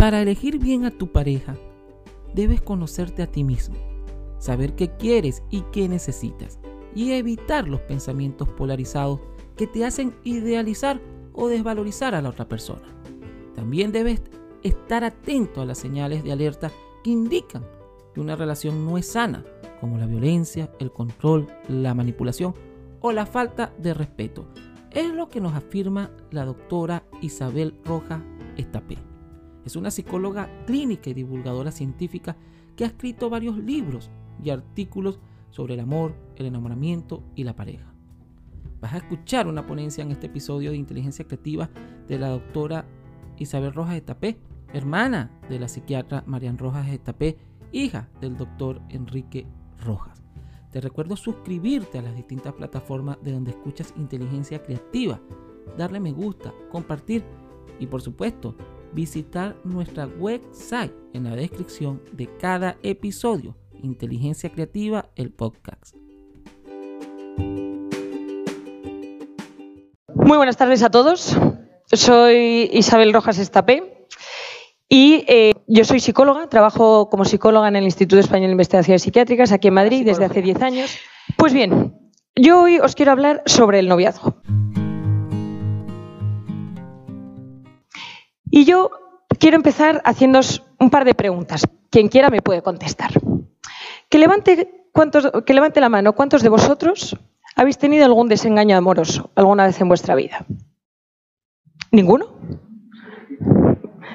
Para elegir bien a tu pareja, debes conocerte a ti mismo, saber qué quieres y qué necesitas, y evitar los pensamientos polarizados que te hacen idealizar o desvalorizar a la otra persona. También debes estar atento a las señales de alerta que indican que una relación no es sana, como la violencia, el control, la manipulación o la falta de respeto. Es lo que nos afirma la doctora Isabel Rojas Estapé. Es una psicóloga clínica y divulgadora científica que ha escrito varios libros y artículos sobre el amor, el enamoramiento y la pareja. Vas a escuchar una ponencia en este episodio de Inteligencia Creativa de la doctora Isabel Rojas Estapé, hermana de la psiquiatra Marian Rojas Estapé, hija del doctor Enrique Rojas. Te recuerdo suscribirte a las distintas plataformas de donde escuchas Inteligencia Creativa, darle me gusta, compartir y por supuesto visitar nuestra website en la descripción de cada episodio, Inteligencia Creativa, el podcast. Muy buenas tardes a todos. Soy Isabel Rojas Estapé y eh, yo soy psicóloga, trabajo como psicóloga en el Instituto Español de Investigaciones Psiquiátricas aquí en Madrid desde hace 10 años. Pues bien, yo hoy os quiero hablar sobre el noviazgo. Y yo quiero empezar haciéndoos un par de preguntas. Quien quiera me puede contestar. Que levante, que levante la mano. ¿Cuántos de vosotros habéis tenido algún desengaño amoroso alguna vez en vuestra vida? ¿Ninguno?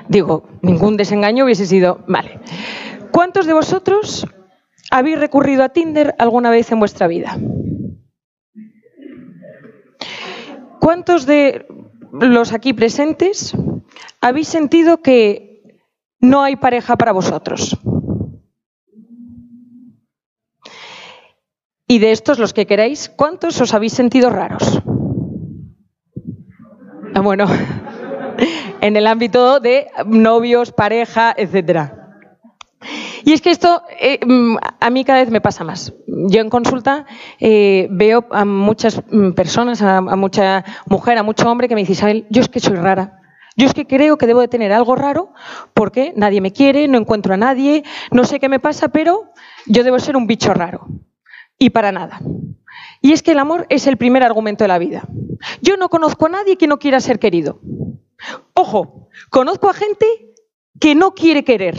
Digo, ningún desengaño hubiese sido... Vale. ¿Cuántos de vosotros habéis recurrido a Tinder alguna vez en vuestra vida? ¿Cuántos de los aquí presentes habéis sentido que no hay pareja para vosotros? Y de estos, los que queráis, ¿cuántos os habéis sentido raros? Ah, bueno, en el ámbito de novios, pareja, etcétera. Y es que esto eh, mm, a mí cada vez me pasa más. Yo en consulta eh, veo a muchas mm, personas, a, mucha mujer, a mucho hombre que me dice, Isabel, yo es que soy rara. Yo es que creo que debo de tener algo raro porque nadie me quiere, no encuentro a nadie, no sé qué me pasa, pero yo debo ser un bicho raro. Y para nada. Y es que el amor es el primer argumento de la vida. Yo no conozco a nadie que no quiera ser querido. Ojo, conozco a gente que no quiere querer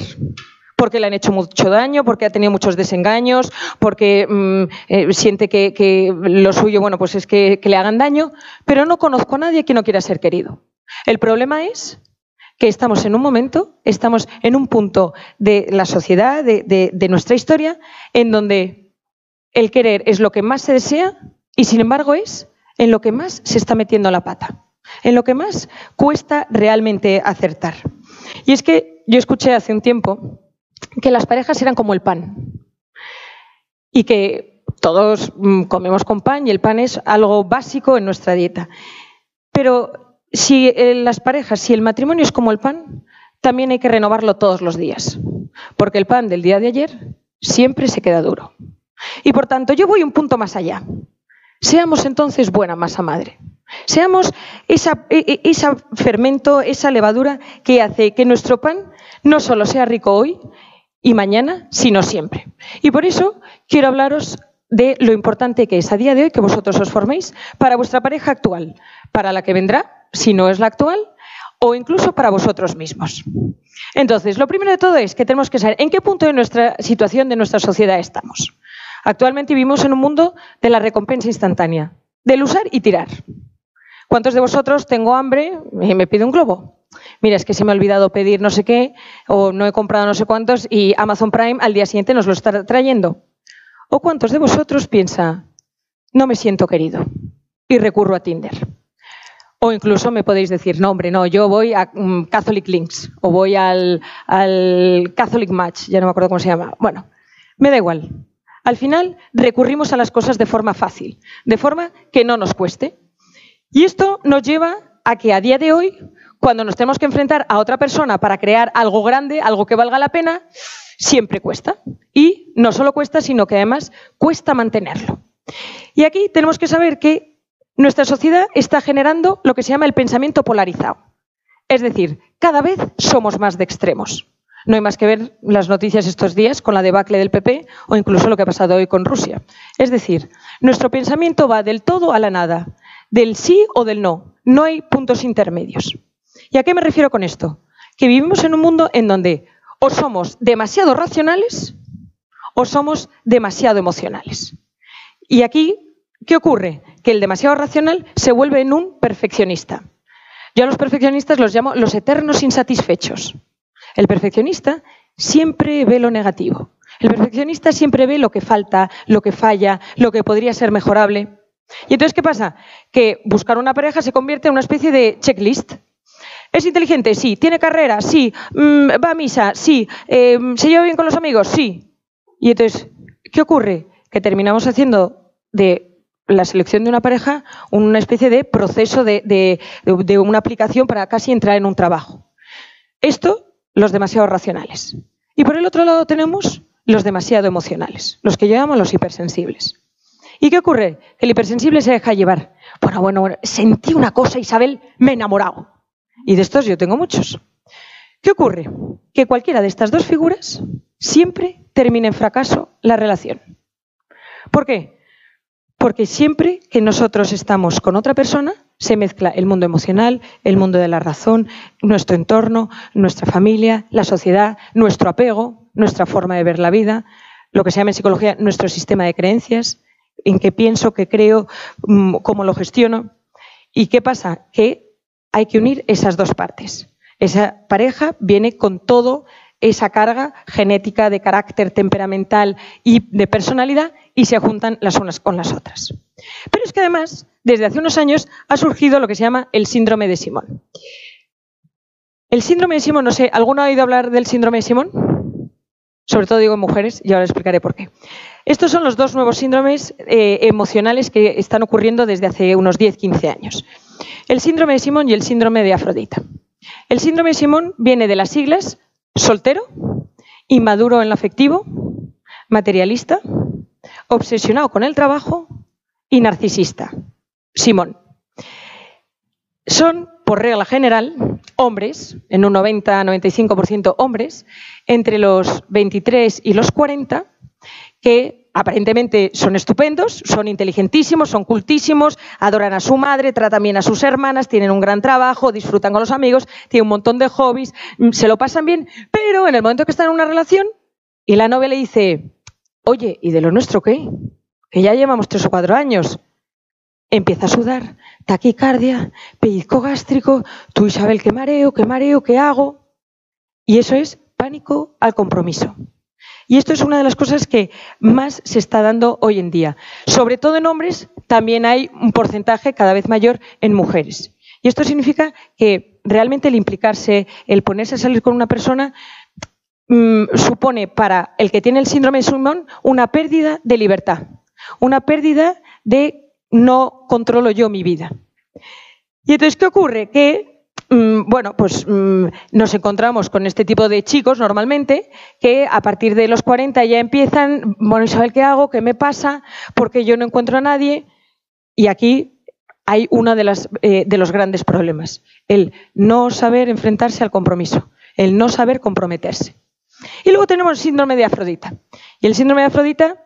porque le han hecho mucho daño, porque ha tenido muchos desengaños, porque mm, eh, siente que, lo suyo, bueno, pues es que, le hagan daño, pero no conozco a nadie que no quiera ser querido. El problema es que estamos en un momento, estamos en un punto de la sociedad, de nuestra historia, en donde el querer es lo que más se desea y sin embargo es en lo que más se está metiendo la pata en lo que más cuesta realmente acertar. Y es que yo escuché hace un tiempo que las parejas eran como el pan y que todos mm, comemos con pan y el pan es algo básico en nuestra dieta. Pero si eh, las parejas, si el matrimonio es como el pan, también hay que renovarlo todos los días, porque el pan del día de ayer siempre se queda duro. Y por tanto, yo voy un punto más allá. Seamos entonces buena masa madre. Seamos esa, e, e, fermento, esa levadura que hace que nuestro pan no solo sea rico hoy y mañana, sino siempre. Y por eso quiero hablaros de lo importante que es a día de hoy que vosotros os forméis para vuestra pareja actual, para la que vendrá, si no es la actual, o incluso para vosotros mismos. Entonces, lo primero de todo es que tenemos que saber en qué punto de nuestra situación, de nuestra sociedad estamos. Actualmente vivimos en un mundo de la recompensa instantánea, del usar y tirar. ¿Cuántos de vosotros tengo hambre y me pide un globo? Mira, es que se me ha olvidado pedir no sé qué o no he comprado no sé cuántos y Amazon Prime al día siguiente nos lo está trayendo. ¿O cuántos de vosotros piensa, no me siento querido y recurro a Tinder? O incluso me podéis decir, no, hombre, no, yo voy a mm, Catholic Links o voy al, al Catholic Match, ya no me acuerdo cómo se llama. Bueno, me da igual. Al final recurrimos a las cosas de forma fácil, de forma que no nos cueste. Y esto nos lleva a que a día de hoy, cuando nos tenemos que enfrentar a otra persona para crear algo grande, algo que valga la pena, siempre cuesta. Y no solo cuesta, sino que además cuesta mantenerlo. Y aquí tenemos que saber que nuestra sociedad está generando lo que se llama el pensamiento polarizado. Es decir, cada vez somos más de extremos. No hay más que ver las noticias estos días con la debacle del PP o incluso lo que ha pasado hoy con Rusia. Es decir, nuestro pensamiento va del todo a la nada, del sí o del no. No hay puntos intermedios. ¿Y a qué me refiero con esto? Que vivimos en un mundo en donde o somos demasiado racionales o somos demasiado emocionales. Y aquí, ¿qué ocurre? Que el demasiado racional se vuelve en un perfeccionista. Yo a los perfeccionistas los llamo los eternos insatisfechos. El perfeccionista siempre ve lo negativo. El perfeccionista siempre ve lo que falta, lo que falla, lo que podría ser mejorable. Y entonces, ¿qué pasa? Que buscar una pareja se convierte en una especie de checklist. ¿Es inteligente? Sí. ¿Tiene carrera? Sí. Mm, ¿Va a misa? Sí. Em, ¿Se lleva bien con los amigos? Sí. Y entonces, ¿qué ocurre? Que terminamos haciendo de la selección de una pareja una especie de proceso de, de una aplicación para casi entrar en un trabajo. Esto los demasiado racionales. Y por el otro lado tenemos los demasiado emocionales, los que llamamos los hipersensibles. ¿Y qué ocurre? El hipersensible se deja llevar. Bueno, bueno, bueno, sentí una cosa, Isabel, me he enamorado. Y de estos yo tengo muchos. ¿Qué ocurre? Que cualquiera de estas dos figuras siempre termina en fracaso la relación. ¿Por qué? Porque siempre que nosotros estamos con otra persona, se mezcla el mundo emocional, el mundo de la razón, nuestro entorno, nuestra familia, la sociedad, nuestro apego, nuestra forma de ver la vida, lo que se llama en psicología nuestro sistema de creencias, en qué pienso, qué creo, mm, cómo lo gestiono. ¿Y qué pasa? Que hay que unir esas dos partes. Esa pareja viene con todo esa carga genética de carácter temperamental y de personalidad y se juntan las unas con las otras. Pero es que además, desde hace unos años ha surgido lo que se llama el síndrome de Simón. El síndrome de Simón, no sé, ¿alguno ha oído hablar del síndrome de Simón? Sobre todo digo en mujeres y ahora explicaré por qué. Estos son los dos nuevos síndromes eh, emocionales que están ocurriendo desde hace unos 10-15 años. El síndrome de Simón y el síndrome de Afrodita. El síndrome de Simón viene de las siglas soltero, inmaduro en lo afectivo, materialista, obsesionado con el trabajo y narcisista. Simón. Son, por regla general, hombres, en un 90-95% hombres, entre los 23 y los 40, que aparentemente son estupendos, son inteligentísimos, son cultísimos, adoran a su madre, tratan bien a sus hermanas, tienen un gran trabajo, disfrutan con los amigos, tienen un montón de hobbies, mm, se lo pasan bien, pero en el momento que están en una relación y la novia le dice, oye, ¿y de lo nuestro qué? Que ya llevamos tres o cuatro años. Empieza a sudar, taquicardia, pellizco gástrico, tú Isabel, qué mareo, qué mareo, qué hago. Y eso es pánico al compromiso. Y esto es una de las cosas que más se está dando hoy en día. Sobre todo en hombres, también hay un porcentaje cada vez mayor en mujeres. Y esto significa que realmente el implicarse, el ponerse a salir con una persona, mm, supone para el que tiene el síndrome de Simón una pérdida de libertad, una pérdida de no controlo yo mi vida. Y entonces, ¿qué ocurre? Que bueno, pues mm, nos encontramos con este tipo de chicos normalmente que a partir de los 40 ya empiezan, bueno, Isabel, ¿qué hago? ¿Qué me pasa? Porque yo no encuentro a nadie. Y aquí hay uno eh, de los grandes problemas, el no saber enfrentarse al compromiso, el no saber comprometerse. Y luego tenemos el síndrome de Afrodita. Y el síndrome de Afrodita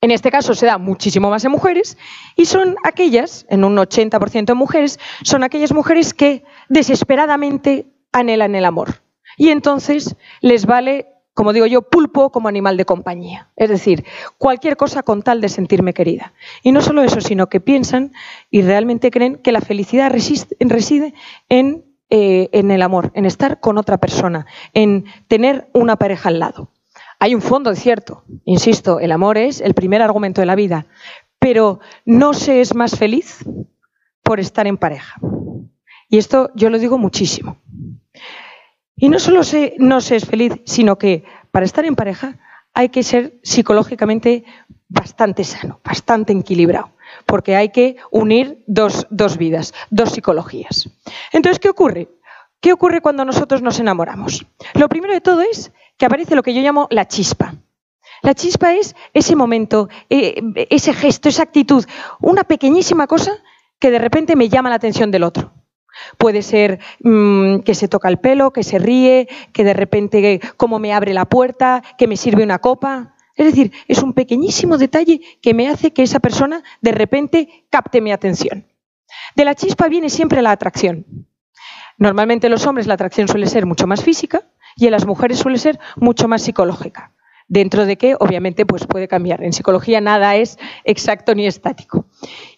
en este caso se da muchísimo más en mujeres y son aquellas, en un 80% de mujeres, son aquellas mujeres que desesperadamente anhelan el amor. Y entonces les vale, como digo yo, pulpo como animal de compañía. Es decir, cualquier cosa con tal de sentirme querida. Y no solo eso, sino que piensan y realmente creen que la felicidad reside en, eh, en el amor, en estar con otra persona, en tener una pareja al lado. Hay un fondo, es cierto. Insisto, el amor es el primer argumento de la vida. Pero no se es más feliz por estar en pareja. Y esto yo lo digo muchísimo. Y no solo se, no se es feliz, sino que para estar en pareja hay que ser psicológicamente bastante sano, bastante equilibrado, porque hay que unir dos, dos vidas, dos psicologías. Entonces, ¿qué ocurre? ¿Qué ocurre cuando nosotros nos enamoramos? Lo primero de todo es que aparece lo que yo llamo la chispa. La chispa es ese momento, eh, ese gesto, esa actitud, una pequeñísima cosa que de repente me llama la atención del otro. Puede ser mm, que se toca el pelo, que se ríe, que de repente cómo me abre la puerta, que me sirve una copa. Es decir, es un pequeñísimo detalle que me hace que esa persona de repente capte mi atención. De la chispa viene siempre la atracción. Normalmente en los hombres la atracción suele ser mucho más física y en las mujeres suele ser mucho más psicológica. Dentro de que, obviamente, pues puede cambiar. En psicología nada es exacto ni estático.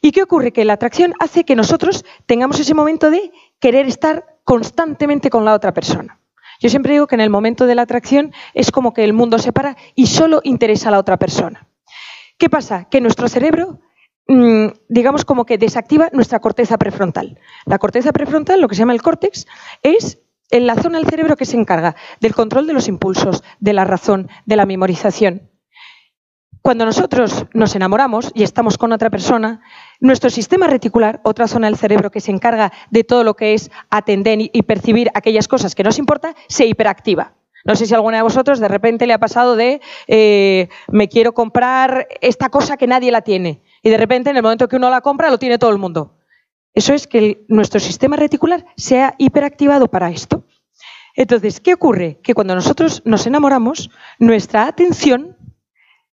¿Y qué ocurre? Que la atracción hace que nosotros tengamos ese momento de querer estar constantemente con la otra persona. Yo siempre digo que en el momento de la atracción es como que el mundo se para y solo interesa a la otra persona. ¿Qué pasa? Que nuestro cerebro Mm, digamos, como que desactiva nuestra corteza prefrontal. La corteza prefrontal, lo que se llama el córtex, es la zona del cerebro que se encarga del control de los impulsos, de la razón, de la memorización. Cuando nosotros nos enamoramos y estamos con otra persona, nuestro sistema reticular, otra zona del cerebro que se encarga de todo lo que es atender y percibir aquellas cosas que nos importa, se hiperactiva. No sé si alguna de vosotros de repente le ha pasado de eh, me quiero comprar esta cosa que nadie la tiene y de repente en el momento que uno la compra lo tiene todo el mundo. Eso es que nuestro sistema reticular se ha hiperactivado para esto. Entonces, ¿qué ocurre? Que cuando nosotros nos enamoramos, nuestra atención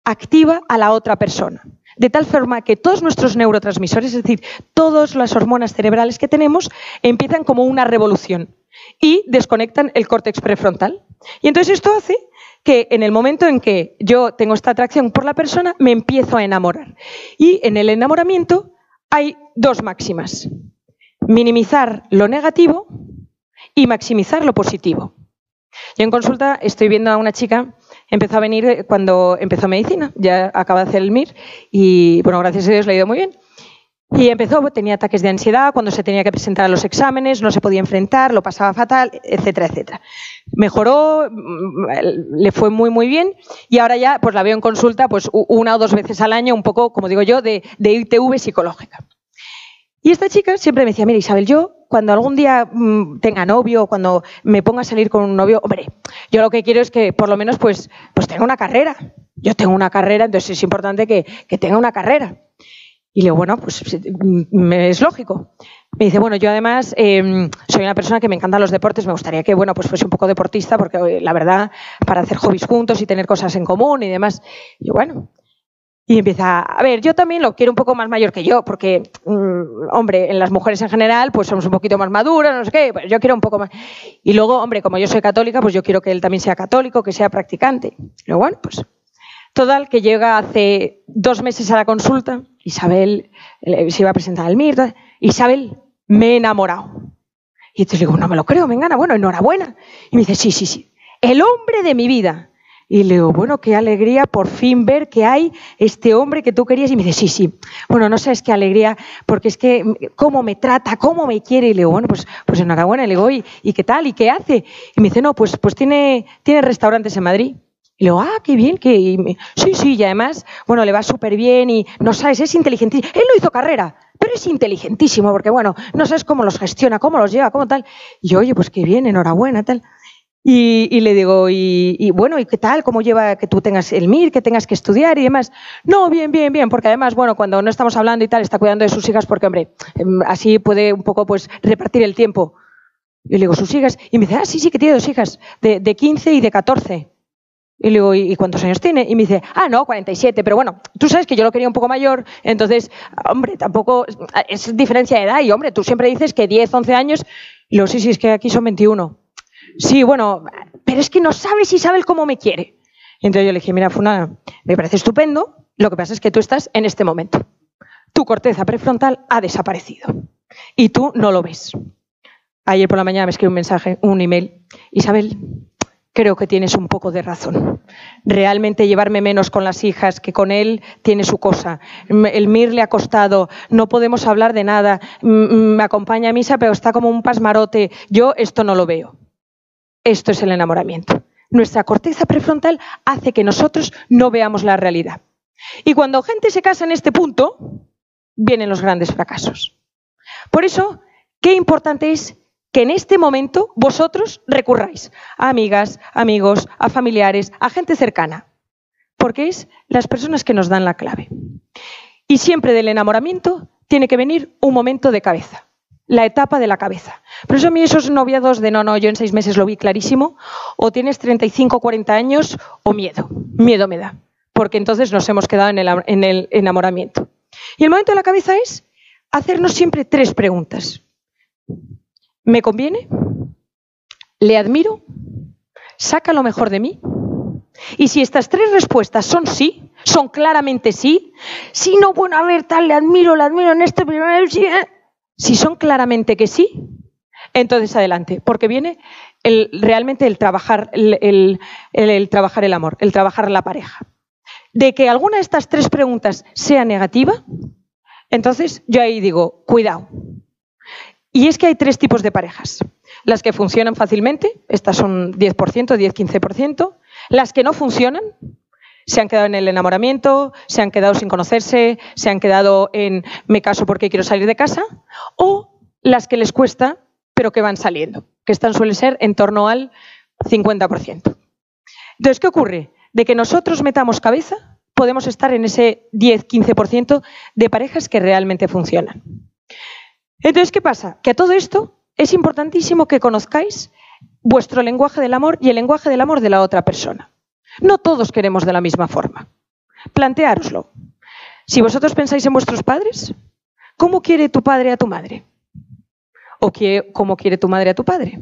activa a la otra persona. De tal forma que todos nuestros neurotransmisores, es decir, todas las hormonas cerebrales que tenemos, empiezan como una revolución y desconectan el córtex prefrontal. Y entonces esto hace que en el momento en que yo tengo esta atracción por la persona, me empiezo a enamorar. Y en el enamoramiento hay dos máximas. Minimizar lo negativo y maximizar lo positivo. Yo en consulta estoy viendo a una chica, empezó a venir cuando empezó medicina, ya acaba de hacer el MIR y, bueno, gracias a Dios le ha ido muy bien. Y empezó, tenía ataques de ansiedad cuando se tenía que presentar a los exámenes, no se podía enfrentar, lo pasaba fatal, etcétera, etcétera. Mejoró, mm, le fue muy, muy bien y ahora ya pues la veo en consulta pues una o dos veces al año, un poco, como digo yo, de, ITV psicológica. Y esta chica siempre me decía, mira Isabel, yo cuando algún día mm, tenga novio, cuando me ponga a salir con un novio, hombre, yo lo que quiero es que por lo menos pues, pues tenga una carrera. Yo tengo una carrera, entonces es importante que, que tenga una carrera. Y le digo, bueno, pues mm, es lógico. Me dice, bueno, yo además em, soy una persona que me encantan los deportes, me gustaría que, bueno, pues fuese un poco deportista, porque la verdad, para hacer hobbies juntos y tener cosas en común y demás. Y bueno, y empieza, a ver, yo también lo quiero un poco más mayor que yo, porque, mm, hombre, en las mujeres en general, pues somos un poquito más maduras, no sé qué, pues yo quiero un poco más. Y luego, hombre, como yo soy católica, pues yo quiero que él también sea católico, que sea practicante. Y bueno, pues Total, que llega hace dos meses a la consulta, Isabel se iba a presentar al MIR, Isabel, me he enamorado. Y entonces le digo, no me lo creo, me engana, bueno, enhorabuena. Y me dice, sí, sí, sí, el hombre de mi vida. Y le digo, bueno, qué alegría por fin ver que hay este hombre que tú querías. Y me dice, sí, sí. Bueno, no sabes qué alegría, porque es que cómo me trata, cómo me quiere. Y le digo, bueno, pues, pues enhorabuena. Y le digo, ¿y, qué tal? ¿Y qué hace? Y me dice, no, pues, pues tiene, tiene restaurantes en Madrid. Y le digo, ah, qué bien, que sí, sí, y además, bueno, le va súper bien y no sabes, es inteligentísimo. Él no hizo carrera, pero es inteligentísimo porque, bueno, no sabes cómo los gestiona, cómo los lleva, cómo tal. Y yo, oye, pues qué bien, enhorabuena, tal. Y, le digo, y, bueno, ¿y qué tal? ¿Cómo lleva que tú tengas el MIR, que tengas que estudiar y demás? No, bien, bien, bien, porque además, bueno, cuando no estamos hablando y tal, está cuidando de sus hijas porque, hombre, em, así puede un poco, pues, repartir el tiempo. Y le digo, sus hijas. Y me dice, ah, sí, sí, que tiene dos hijas, de, de 15 y de 14. Y le digo, ¿y cuántos años tiene? Y me dice, ah, no, 47, pero bueno, tú sabes que yo lo quería un poco mayor, entonces, hombre, tampoco es diferencia de edad y, hombre, tú siempre dices que 10, 11 años, y luego, sí, sí, es que aquí son 21. Sí, bueno, pero es que no sabes Isabel cómo me quiere. Entonces yo le dije, mira, Funa, me parece estupendo, lo que pasa es que tú estás en este momento. Tu corteza prefrontal ha desaparecido y tú no lo ves. Ayer por la mañana me escribió un mensaje, un email, Isabel, creo que tienes un poco de razón. Realmente llevarme menos con las hijas que con él tiene su cosa. El MIR le ha costado, no podemos hablar de nada. Me acompaña a misa, pero está como un pasmarote. Yo esto no lo veo. Esto es el enamoramiento. Nuestra corteza prefrontal hace que nosotros no veamos la realidad. Y cuando gente se casa en este punto, vienen los grandes fracasos. Por eso, qué importante es que en este momento vosotros recurráis a amigas, amigos, a familiares, a gente cercana, porque es las personas que nos dan la clave. Y siempre del enamoramiento tiene que venir un momento de cabeza. la etapa de la cabeza. Por eso a mí esos noviados de no, no, yo en seis meses lo vi clarísimo, o tienes 35, 40 años, o miedo. Miedo me da. Porque entonces nos hemos quedado en el, en el enamoramiento. Y el momento de la cabeza es hacernos siempre tres preguntas. ¿Me conviene? ¿Le admiro? ¿Saca lo mejor de mí? Y si estas tres respuestas son sí, son claramente sí, si no, bueno, a ver, tal, le admiro, le admiro en este primer... Sí, ¿eh? Si son claramente que sí, entonces adelante, porque viene realmente el trabajar el, el, trabajar el amor, el trabajar la pareja. De que alguna de estas tres preguntas sea negativa, entonces yo ahí digo, cuidado. Y es que hay tres tipos de parejas. Las que funcionan fácilmente, estas son 10%, 10-15%. Las que no funcionan, se han quedado en el enamoramiento, se han quedado sin conocerse, se han quedado en me caso porque quiero salir de casa, o las que les cuesta, pero que van saliendo, que están suele ser en torno al 50%. Entonces, ¿qué ocurre? De que nosotros metamos cabeza, podemos estar en ese 10-15% de parejas que realmente funcionan. Entonces, ¿qué pasa? Que a todo esto es importantísimo que conozcáis vuestro lenguaje del amor y el lenguaje del amor de la otra persona. No todos queremos de la misma forma. Planteároslo. Si vosotros pensáis en vuestros padres, ¿cómo quiere tu padre a tu madre? ¿O cómo quiere tu madre a tu padre?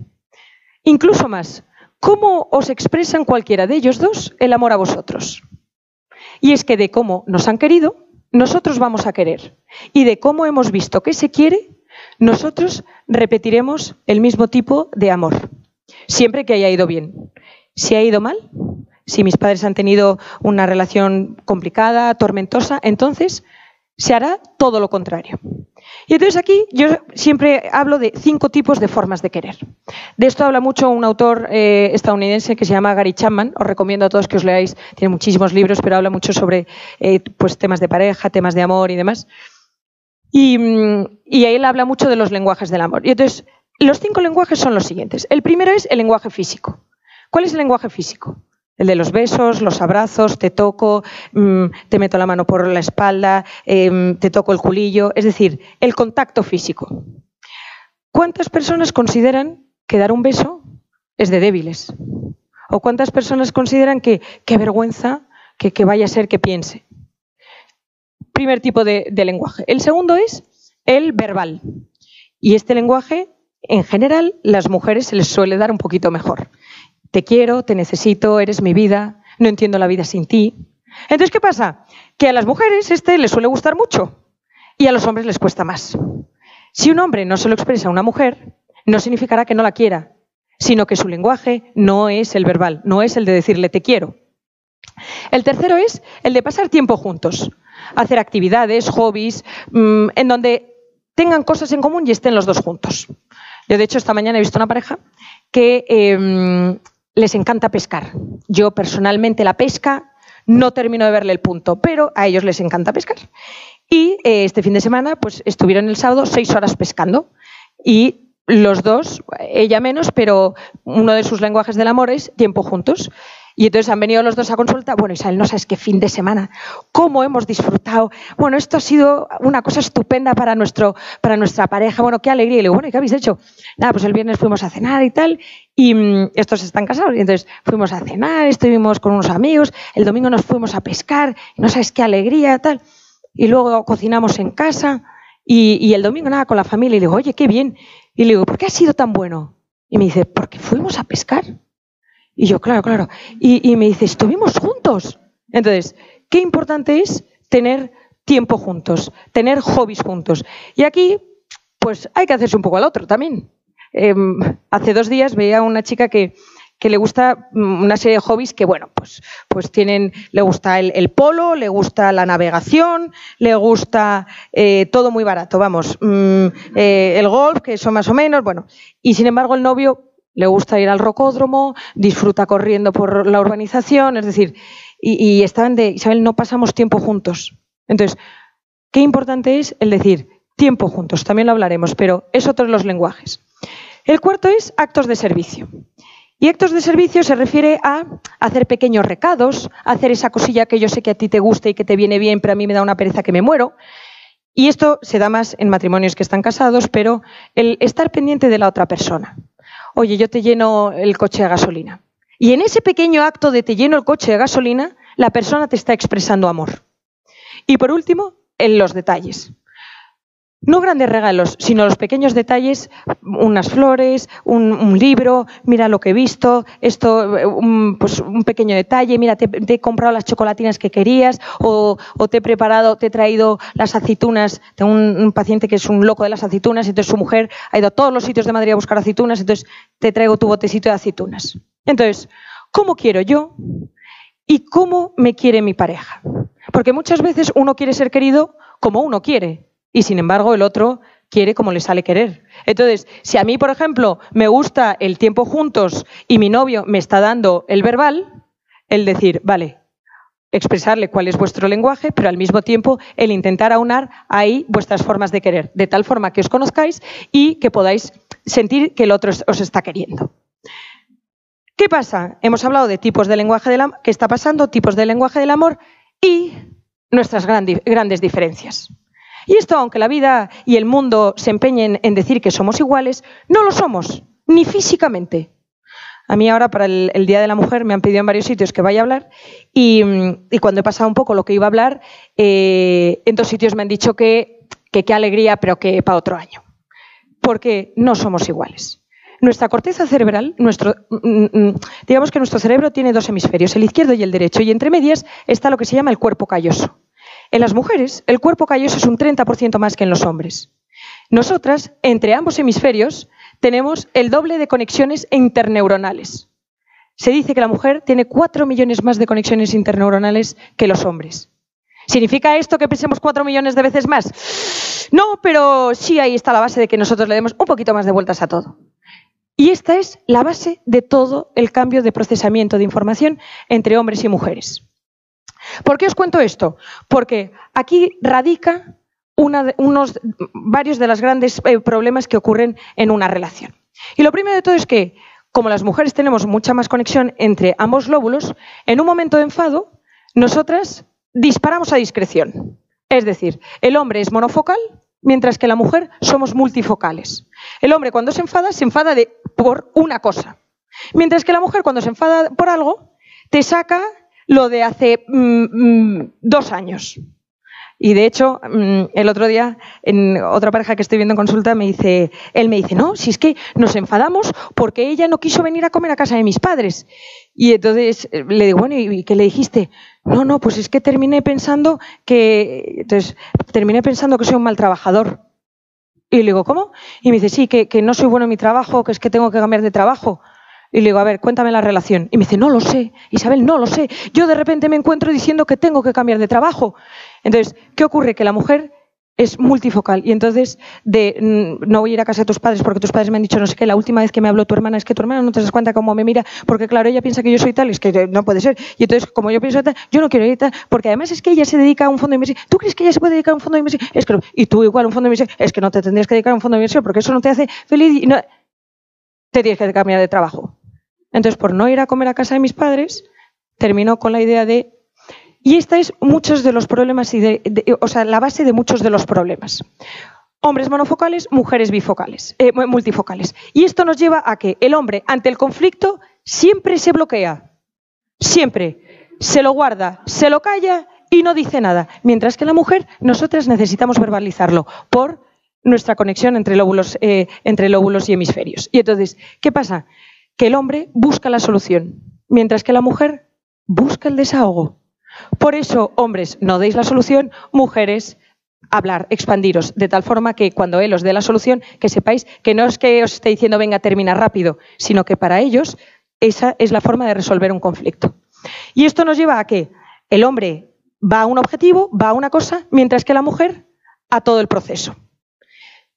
Incluso más, ¿cómo os expresan cualquiera de ellos dos el amor a vosotros? Y es que de cómo nos han querido, nosotros vamos a querer. Y de cómo hemos visto que se quiere, nosotros repetiremos el mismo tipo de amor. Siempre que haya ido bien. Si ha ido mal, si mis padres han tenido una relación complicada, tormentosa, entonces se hará todo lo contrario. Y entonces aquí yo siempre hablo de cinco tipos de formas de querer. De esto habla mucho un autor eh, estadounidense que se llama Gary Chapman. Os recomiendo a todos que os leáis. Tiene muchísimos libros, pero habla mucho sobre eh, pues, temas de pareja, temas de amor y demás. Y, y él habla mucho de los lenguajes del amor. Y entonces, los cinco lenguajes son los siguientes. El primero es el lenguaje físico. ¿Cuál es el lenguaje físico? El de los besos, los abrazos, te toco, mm, te meto la mano por la espalda, em, te toco el culillo, es decir, el contacto físico. ¿Cuántas personas consideran que dar un beso es de débiles? ¿O cuántas personas consideran que qué vergüenza que, vaya a ser que piense? Primer tipo de, lenguaje. El segundo es el verbal. Y este lenguaje, en general, las mujeres se les suele dar un poquito mejor te quiero, te necesito, eres mi vida, no entiendo la vida sin ti. Entonces, ¿qué pasa? Que a las mujeres este les suele gustar mucho y a los hombres les cuesta más. Si un hombre no se lo expresa a una mujer, no significará que no la quiera, sino que su lenguaje no es el verbal, no es el de decirle te quiero. El tercero es el de pasar tiempo juntos, hacer actividades, hobbies, mm, en donde tengan cosas en común y estén los dos juntos. Yo, de hecho, esta mañana he visto una pareja que em, les encanta pescar. Yo personalmente la pesca no termino de verle el punto, pero a ellos les encanta pescar. Y eh, este fin de semana pues estuvieron el sábado seis horas pescando y los dos, ella menos, pero uno de sus lenguajes del amor es tiempo juntos. Y entonces han venido los dos a consulta. Bueno, Isabel, no sabes qué fin de semana, cómo hemos disfrutado. Bueno, esto ha sido una cosa estupenda para, nuestro, para nuestra pareja. Bueno, qué alegría. Y le digo, bueno, ¿y qué habéis hecho? Nada, pues el viernes fuimos a cenar y tal. Y mm, estos están casados. Y entonces fuimos a cenar, estuvimos con unos amigos. El domingo nos fuimos a pescar. No sabes qué alegría, tal. Y luego cocinamos en casa. Y, y el domingo nada, con la familia. Y le digo, oye, qué bien. Y le digo, ¿por qué ha sido tan bueno? Y me dice, porque fuimos a pescar. Y yo, claro, claro. Y, me dice, estuvimos juntos. Entonces, qué importante es tener tiempo juntos, tener hobbies juntos. Y aquí, pues hay que hacerse un poco al otro también. Em, hace dos días veía a una chica que, le gusta mm, una serie de hobbies que, bueno, pues, pues tienen, le gusta el, polo, le gusta la navegación, le gusta eh, todo muy barato, vamos, mm, eh, el golf, que eso más o menos, bueno. Y sin embargo, el novio le gusta ir al rocódromo, disfruta corriendo por la urbanización, es decir, y, estaban de, Isabel, no pasamos tiempo juntos. Entonces, qué importante es el decir tiempo juntos, también lo hablaremos, pero es otro de los lenguajes. El cuarto es actos de servicio. Y actos de servicio se refiere a hacer pequeños recados, hacer esa cosilla que yo sé que a ti te gusta y que te viene bien, pero a mí me da una pereza que me muero. Y esto se da más en matrimonios que están casados, pero el estar pendiente de la otra persona. Oye, yo te lleno el coche de gasolina. Y en ese pequeño acto de te lleno el coche de gasolina, la persona te está expresando amor. Y por último, en los detalles. No grandes regalos, sino los pequeños detalles, unas flores, un, libro, mira lo que he visto, esto, un, pues un pequeño detalle, mira, te, he comprado las chocolatinas que querías, o, te he preparado, te he traído las aceitunas. Tengo un, paciente que es un loco de las aceitunas, entonces su mujer ha ido a todos los sitios de Madrid a buscar aceitunas, entonces te traigo tu botecito de aceitunas. Entonces, ¿cómo quiero yo y cómo me quiere mi pareja? Porque muchas veces uno quiere ser querido como uno quiere y sin embargo el otro quiere como le sale querer. Entonces, si a mí, por ejemplo, me gusta el tiempo juntos y mi novio me está dando el verbal, el decir, vale, expresarle cuál es vuestro lenguaje, pero al mismo tiempo el intentar aunar ahí vuestras formas de querer, de tal forma que os conozcáis y que podáis sentir que el otro os está queriendo. ¿Qué pasa? Hemos hablado de tipos de lenguaje del amor, qué está pasando, tipos de lenguaje del amor y nuestras grandes diferencias. Y esto, aunque la vida y el mundo se empeñen en decir que somos iguales, no lo somos, ni físicamente. A mí ahora para el, Día de la Mujer me han pedido en varios sitios que vaya a hablar y, cuando he pasado un poco lo que iba a hablar, eh, en dos sitios me han dicho que qué alegría, pero que para otro año. Porque no somos iguales. Nuestra corteza cerebral, nuestro, mm, mm, digamos que nuestro cerebro tiene dos hemisferios, el izquierdo y el derecho, y entre medias está lo que se llama el cuerpo calloso. En las mujeres, el cuerpo calloso es un 30% más que en los hombres. Nosotras, entre ambos hemisferios, tenemos el doble de conexiones interneuronales. Se dice que la mujer tiene 4 millones más de conexiones interneuronales que los hombres. ¿Significa esto que pensemos 4 millones de veces más? No, pero sí ahí está la base de que nosotros le demos un poquito más de vueltas a todo. Y esta es la base de todo el cambio de procesamiento de información entre hombres y mujeres. ¿Por qué os cuento esto? Porque aquí radica unos, varios de los grandes eh, problemas que ocurren en una relación. Y lo primero de todo es que, como las mujeres tenemos mucha más conexión entre ambos lóbulos, en un momento de enfado, nosotras disparamos a discreción. Es decir, el hombre es monofocal, mientras que la mujer somos multifocales. El hombre cuando se enfada, se enfada por una cosa, mientras que la mujer cuando se enfada por algo, te saca lo de hace mm, mm, dos años. Y de hecho, mm, el otro día, en otra pareja que estoy viendo en consulta, me dice, él me dice, no, si es que nos enfadamos porque ella no quiso venir a comer a casa de mis padres. Y entonces eh, le digo, bueno, ¿y qué le dijiste? No, no, pues es que terminé pensando que, entonces, terminé pensando que soy un mal trabajador. Y le digo, ¿cómo? Y me dice, sí, que, que no soy bueno en mi trabajo, que es que tengo que cambiar de trabajo. Y le digo, a ver, cuéntame la relación. Y me dice, no lo sé, Isabel, no lo sé. Yo de repente me encuentro diciendo que tengo que cambiar de trabajo. Entonces, ¿qué ocurre? Que la mujer es multifocal y entonces de mm, no voy a ir a casa de tus padres porque tus padres me han dicho no sé qué, la última vez que me habló tu hermana es que tu hermana no te das cuenta cómo me mira, porque claro, ella piensa que yo soy tal, es que no puede ser. Y entonces, como yo pienso tal, yo no quiero ir tal, porque además es que ella se dedica a un fondo de inversión. ¿Tú crees que ella se puede dedicar a un fondo de inversión? Es que y tú igual un fondo de inversión, es que no te tendrías que dedicar a un fondo de inversión porque eso no te hace feliz y no te tienes que cambiar de trabajo. Entonces, por no ir a comer a casa de mis padres, terminó con la idea de... Y esta es muchos de los problemas, y de, o sea, la base de muchos de los problemas. Hombres monofocales, mujeres bifocales, eh, multifocales. Y esto nos lleva a que el hombre, ante el conflicto, siempre se bloquea. Siempre. Se lo guarda, se lo calla y no dice nada. Mientras que la mujer, nosotras necesitamos verbalizarlo por nuestra conexión entre lóbulos, eh, entre lóbulos y hemisferios. Y entonces, ¿qué pasa? Que el hombre busca la solución, mientras que la mujer busca el desahogo. Por eso, hombres, no deis la solución, mujeres, hablar, expandiros, de tal forma que cuando él os dé la solución, que sepáis que no es que os esté diciendo venga, termina rápido, sino que para ellos esa es la forma de resolver un conflicto. Y esto nos lleva a que el hombre va a un objetivo, va a una cosa, mientras que la mujer a todo el proceso.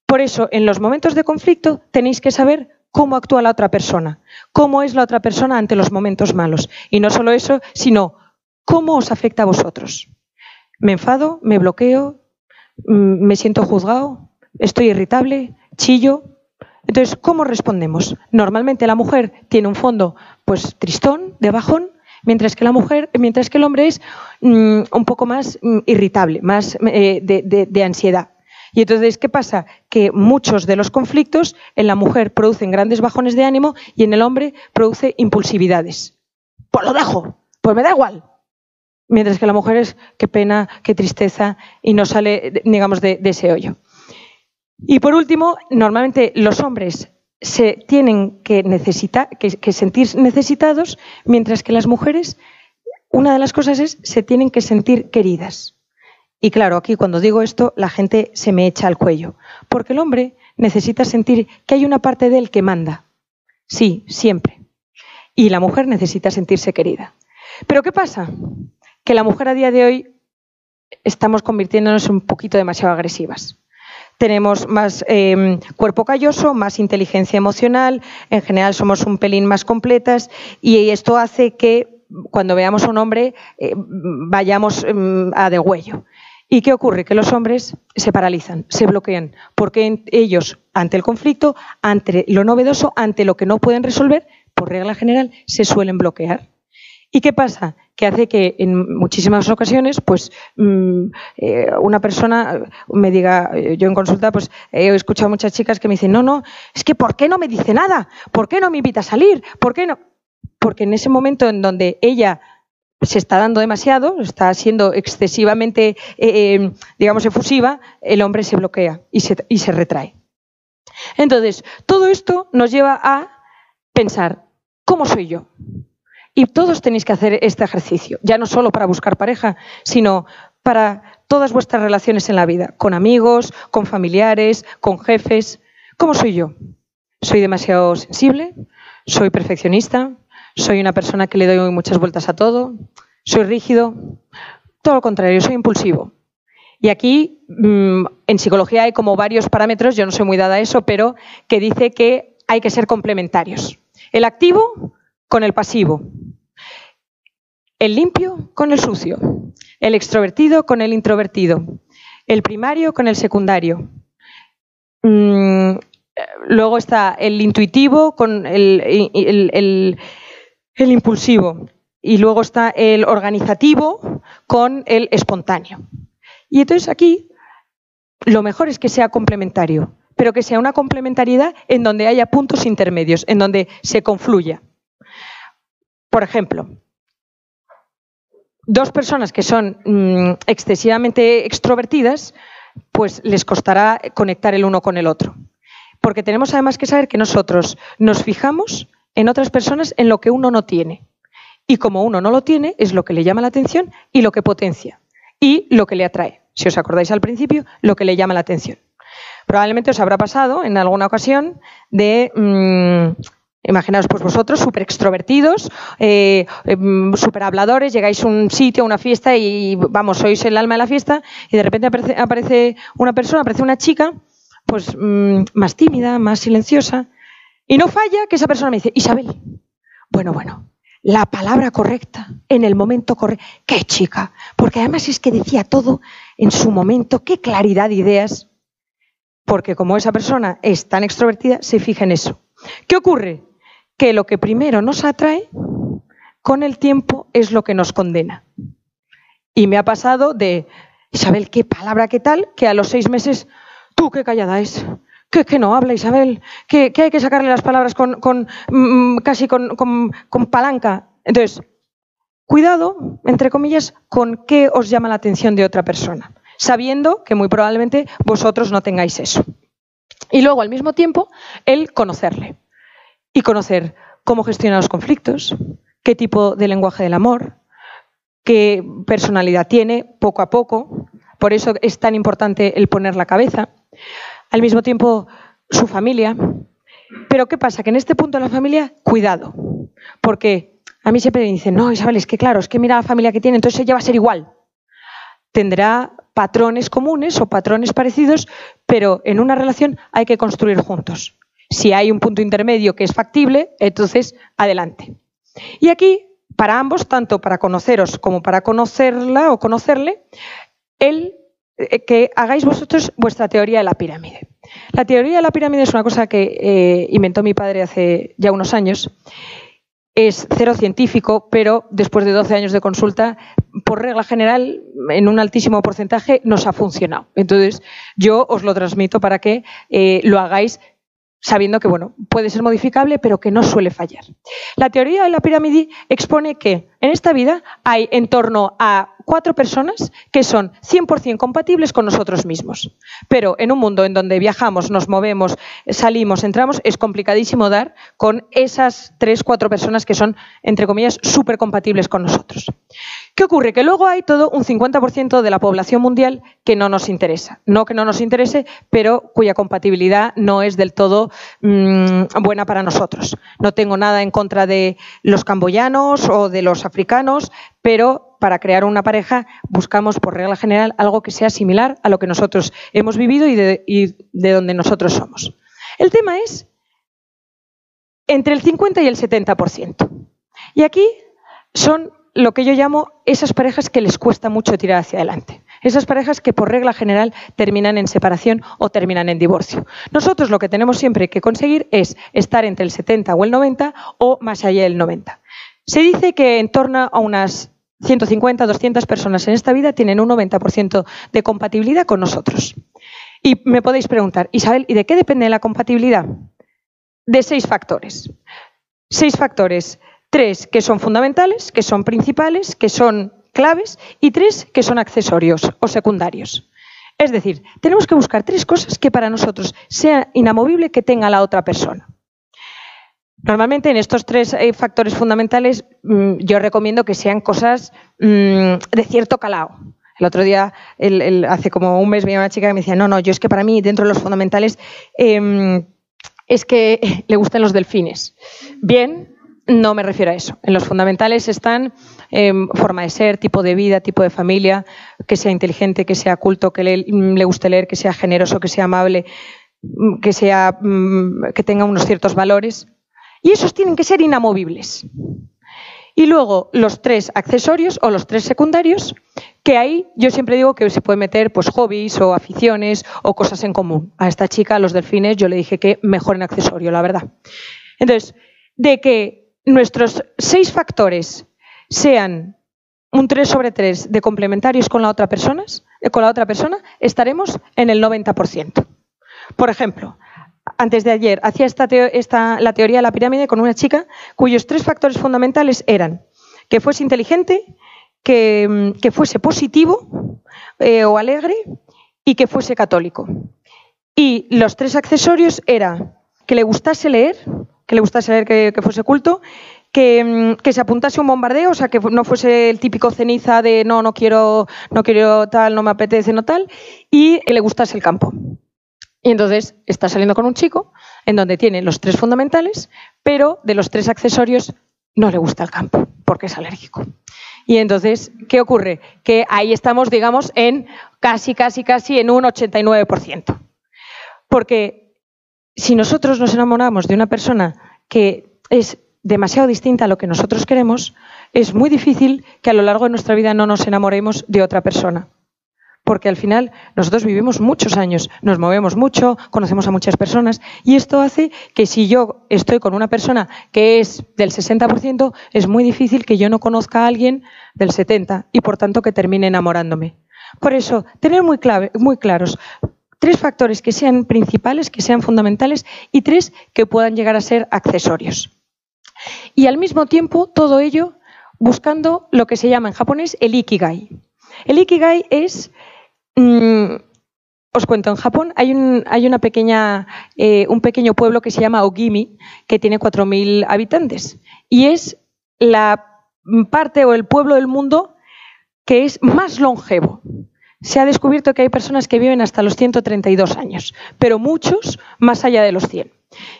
Por eso, en los momentos de conflicto tenéis que saber cómo actúa la otra persona, cómo es la otra persona ante los momentos malos. Y no solo eso, sino cómo os afecta a vosotros. Me enfado, me bloqueo, mm, me siento juzgado, estoy irritable, chillo. Entonces, ¿cómo respondemos? Normalmente la mujer tiene un fondo pues tristón, de bajón, mientras que la mujer, mientras que el hombre es mm, un poco más mm, irritable, más eh, de, ansiedad. Y entonces, ¿qué pasa? Que muchos de los conflictos en la mujer producen grandes bajones de ánimo y en el hombre produce impulsividades. Pues lo dejo, pues me da igual. Mientras que la mujer es qué pena, qué tristeza y no sale, digamos, de, ese hoyo. Y por último, normalmente los hombres se tienen que, que, sentir necesitados, mientras que las mujeres, una de las cosas es, se tienen que sentir queridas. Y claro, aquí cuando digo esto, la gente se me echa al cuello, porque el hombre necesita sentir que hay una parte de él que manda. Sí, siempre. Y la mujer necesita sentirse querida. Pero ¿qué pasa? Que la mujer a día de hoy estamos convirtiéndonos un poquito demasiado agresivas tenemos más em, cuerpo calloso, más inteligencia emocional, en general somos un pelín más completas y esto hace que cuando veamos a un hombre eh, vayamos em, a degüello. ¿Y qué ocurre? Que los hombres se paralizan, se bloquean, porque ellos, ante el conflicto, ante lo novedoso, ante lo que no pueden resolver, por regla general, se suelen bloquear. ¿Y qué pasa? Que hace que en muchísimas ocasiones, pues, mm, eh, una persona me diga, eh, yo en consulta, pues he escuchado a muchas chicas que me dicen, no, no, es que ¿por qué no me dice nada? ¿Por qué no me invita a salir? ¿Por qué no? Porque en ese momento en donde ella se está dando demasiado, está siendo excesivamente, eh, digamos, efusiva, el hombre se bloquea y se, y se retrae. Entonces, todo esto nos lleva a pensar, ¿cómo soy yo? Y todos tenéis que hacer este ejercicio, ya no solo para buscar pareja, sino para todas vuestras relaciones en la vida, con amigos, con familiares, con jefes. ¿Cómo soy yo? ¿Soy demasiado sensible? ¿Soy perfeccionista? ¿Soy una persona que le doy muchas vueltas a todo? ¿Soy rígido? Todo lo contrario, soy impulsivo. Y aquí mm, en psicología hay como varios parámetros, yo no soy muy dada a eso, pero que dice que hay que ser complementarios. El activo con el pasivo, el limpio con el sucio, el extrovertido con el introvertido, el primario con el secundario. Mm, luego está el intuitivo con el, impulsivo. Y luego está el organizativo con el espontáneo. Y entonces aquí lo mejor es que sea complementario, pero que sea una complementariedad en donde haya puntos intermedios, en donde se confluya. Por ejemplo, dos personas que son mm, excesivamente extrovertidas, pues les costará conectar el uno con el otro. Porque tenemos además que saber que nosotros nos fijamos en otras personas en lo que uno no tiene. Y como uno no lo tiene, es lo que le llama la atención y lo que potencia. Y lo que le atrae. Si os acordáis al principio, lo que le llama la atención. Probablemente os habrá pasado en alguna ocasión de mm, Imaginaos pues vosotros, súper extrovertidos, eh, em, súper habladores, llegáis a un sitio, a una fiesta y vamos, sois el alma de la fiesta y de repente aparece, una persona, aparece una chica, pues mm, más tímida, más silenciosa y no falla que esa persona me dice, Isabel, bueno, bueno, la palabra correcta, en el momento correcto, qué chica, porque además es que decía todo en su momento, qué claridad de ideas, porque como esa persona es tan extrovertida, se fija en eso. ¿Qué ocurre? que lo que primero nos atrae, con el tiempo es lo que nos condena. Y me ha pasado de, Isabel, qué palabra, qué tal, que a los seis meses, tú qué callada es, que, que no habla Isabel, que, hay que sacarle las palabras con, mm, casi con, con palanca. Entonces, cuidado, entre comillas, con qué os llama la atención de otra persona, sabiendo que muy probablemente vosotros no tengáis eso. Y luego, al mismo tiempo, el conocerle y conocer cómo gestiona los conflictos, qué tipo de lenguaje del amor, qué personalidad tiene poco a poco. Por eso es tan importante el poner la cabeza. Al mismo tiempo, su familia. Pero ¿qué pasa? Que en este punto de la familia, cuidado. Porque a mí siempre me dicen, no, Isabel, es que claro, es que mira la familia que tiene, entonces ella va a ser igual. Tendrá patrones comunes o patrones parecidos, pero en una relación hay que construir juntos. Si hay un punto intermedio que es factible, entonces adelante. Y aquí, para ambos, tanto para conoceros como para conocerla o conocerle, el que hagáis vosotros vuestra teoría de la pirámide. La teoría de la pirámide es una cosa que eh, inventó mi padre hace ya unos años es cero científico, pero después de 12 años de consulta, por regla general, en un altísimo porcentaje, nos ha funcionado. Entonces, yo os lo transmito para que eh, lo hagáis sabiendo que bueno, puede ser modificable, pero que no suele fallar. La teoría de la pirámide expone que en esta vida hay en torno a cuatro personas que son 100% compatibles con nosotros mismos. Pero en un mundo en donde viajamos, nos movemos, salimos, entramos, es complicadísimo dar con esas tres, cuatro personas que son, entre comillas, súper compatibles con nosotros. ¿Qué ocurre? Que luego hay todo un 50% de la población mundial que no nos interesa. No que no nos interese, pero cuya compatibilidad no es del todo mmm, buena para nosotros. No tengo nada en contra de los camboyanos o de los africanos, pero para crear una pareja buscamos, por regla general, algo que sea similar a lo que nosotros hemos vivido y de, y de donde nosotros somos. El tema es entre el 50 y el 70%. Y aquí son lo que yo llamo esas parejas que les cuesta mucho tirar hacia adelante. Esas parejas que por regla general terminan en separación o terminan en divorcio. Nosotros lo que tenemos siempre que conseguir es estar entre el 70 o el 90 o más allá del 90. Se dice que en torno a unas 150, 200 personas en esta vida tienen un 90% de compatibilidad con nosotros. Y me podéis preguntar, Isabel, ¿y de qué depende la compatibilidad? De seis factores. Seis factores tres que son fundamentales, que son principales, que son claves y tres que son accesorios o secundarios. Es decir, tenemos que buscar tres cosas que para nosotros sea inamovible que tenga la otra persona. Normalmente en estos tres eh, factores fundamentales mmm, yo recomiendo que sean cosas mmm, de cierto calado. El otro día, hace como un mes, venía una chica que me decía, no, no, yo es que para mí, dentro de los fundamentales, eh, es que le gustan los delfines. Bien, no me refiero a eso. En los fundamentales están eh, forma de ser, tipo de vida, tipo de familia, que sea inteligente, que sea culto, que le, le guste leer, que sea generoso, que sea amable, que, sea, mm, que tenga unos ciertos valores. Y esos tienen que ser inamovibles. Y luego los tres accesorios o los tres secundarios, que ahí yo siempre digo que se puede meter pues hobbies o aficiones o cosas en común. A esta chica, a los delfines, yo le dije que mejor en accesorio, la verdad. Entonces, de que nuestros seis factores sean un 3 sobre 3 de complementarios con la otra persona, eh, con la otra persona estaremos en el 90%. Por ejemplo, antes de ayer hacía esta, la teoría de la pirámide con una chica cuyos tres factores fundamentales eran que fuese inteligente, que, mm, fuese positivo eh, o alegre y que fuese católico. Y los tres accesorios eran que le gustase leer, que le gustase leer que, que fuese culto, que, mm, que, se apuntase un bombardeo, o sea, que no fuese el típico ceniza de no, no quiero, no quiero tal, no me apetece, no tal, y que le gustase el campo. Y entonces está saliendo con un chico en donde tiene los tres fundamentales, pero de los tres accesorios no le gusta el campo, porque es alérgico. Y entonces, ¿qué ocurre? Que ahí estamos, digamos, en casi, casi, casi en un 89%. Porque si nosotros nos enamoramos de una persona que es demasiado distinta a lo que nosotros queremos, es muy difícil que a lo largo de nuestra vida no nos enamoremos de otra persona. Porque al final nosotros vivimos muchos años, nos movemos mucho, conocemos a muchas personas y esto hace que si yo estoy con una persona que es del 60%, es muy difícil que yo no conozca a alguien del 70% y por tanto que termine enamorándome. Por eso, tener muy, clave, muy claros tres factores que sean principales, que sean fundamentales y tres que puedan llegar a ser accesorios. Y al mismo tiempo, todo ello buscando lo que se llama en japonés el ikigai. El ikigai es, mmm, os cuento, en Japón hay un, hay una pequeña, eh, un pequeño pueblo que se llama Ogimi, que tiene 4.000 habitantes, y es la parte o el pueblo del mundo que es más longevo se ha descubierto que hay personas que viven hasta los 132 años, pero muchos más allá de los 100.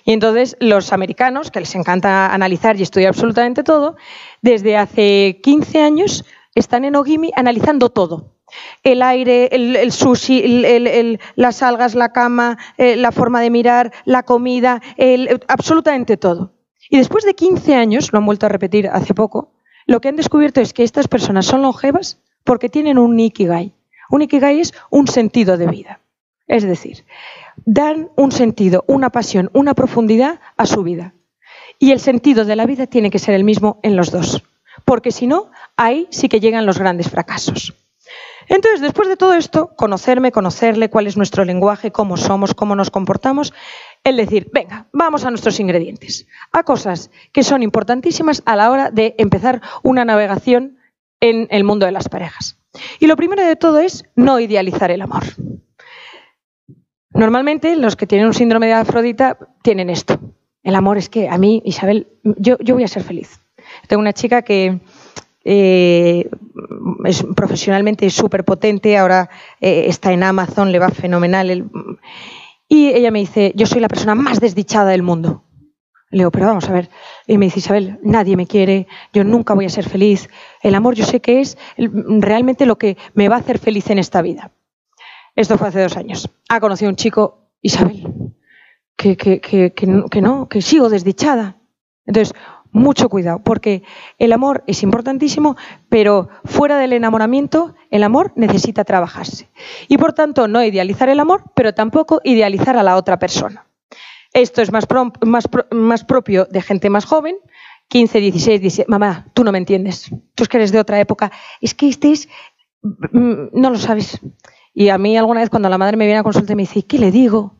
Y entonces los americanos, que les encanta analizar y estudiar absolutamente todo, desde hace 15 años están en Ogimi analizando todo. El aire, el, sushi, las algas, la cama, eh, la forma de mirar, la comida, absolutamente todo. Y después de 15 años, lo han vuelto a repetir hace poco, lo que han descubierto es que estas personas son longevas porque tienen un Nikigai. Un Ikigai es un sentido de vida. Es decir, dan un sentido, una pasión, una profundidad a su vida. Y el sentido de la vida tiene que ser el mismo en los dos, porque si no, ahí sí que llegan los grandes fracasos. Entonces, después de todo esto, conocerme, conocerle, cuál es nuestro lenguaje, cómo somos, cómo nos comportamos, el decir, venga, vamos a nuestros ingredientes, a cosas que son importantísimas a la hora de empezar una navegación en el mundo de las parejas. Y lo primero de todo es no idealizar el amor. Normalmente los que tienen un síndrome de Afrodita tienen esto. El amor es que a mí, Isabel, yo, yo voy a ser feliz. Tengo una chica que eh, es profesionalmente súper potente, ahora eh, está en Amazon, le va fenomenal. y ella me dice, yo soy la persona más desdichada del mundo. Le digo, pero vamos a ver. Y me dice, Isabel, nadie me quiere, yo nunca voy a ser feliz. El amor yo sé que es realmente lo que me va a hacer feliz en esta vida. Esto fue hace dos años. Ha conocido un chico, Isabel, que, que, que, que no, que sigo desdichada. Entonces, mucho cuidado, porque el amor es importantísimo, pero fuera del enamoramiento, el amor necesita trabajarse. Y por tanto, no idealizar el amor, pero tampoco idealizar a la otra persona. Esto es más, propio de gente más joven, 15, 16, 17. Mamá, tú no me entiendes. Tú es que eres de otra época. Es que este es. Mm, no lo sabes. Y a mí alguna vez cuando la madre me viene a consulta y me dice, ¿qué le digo?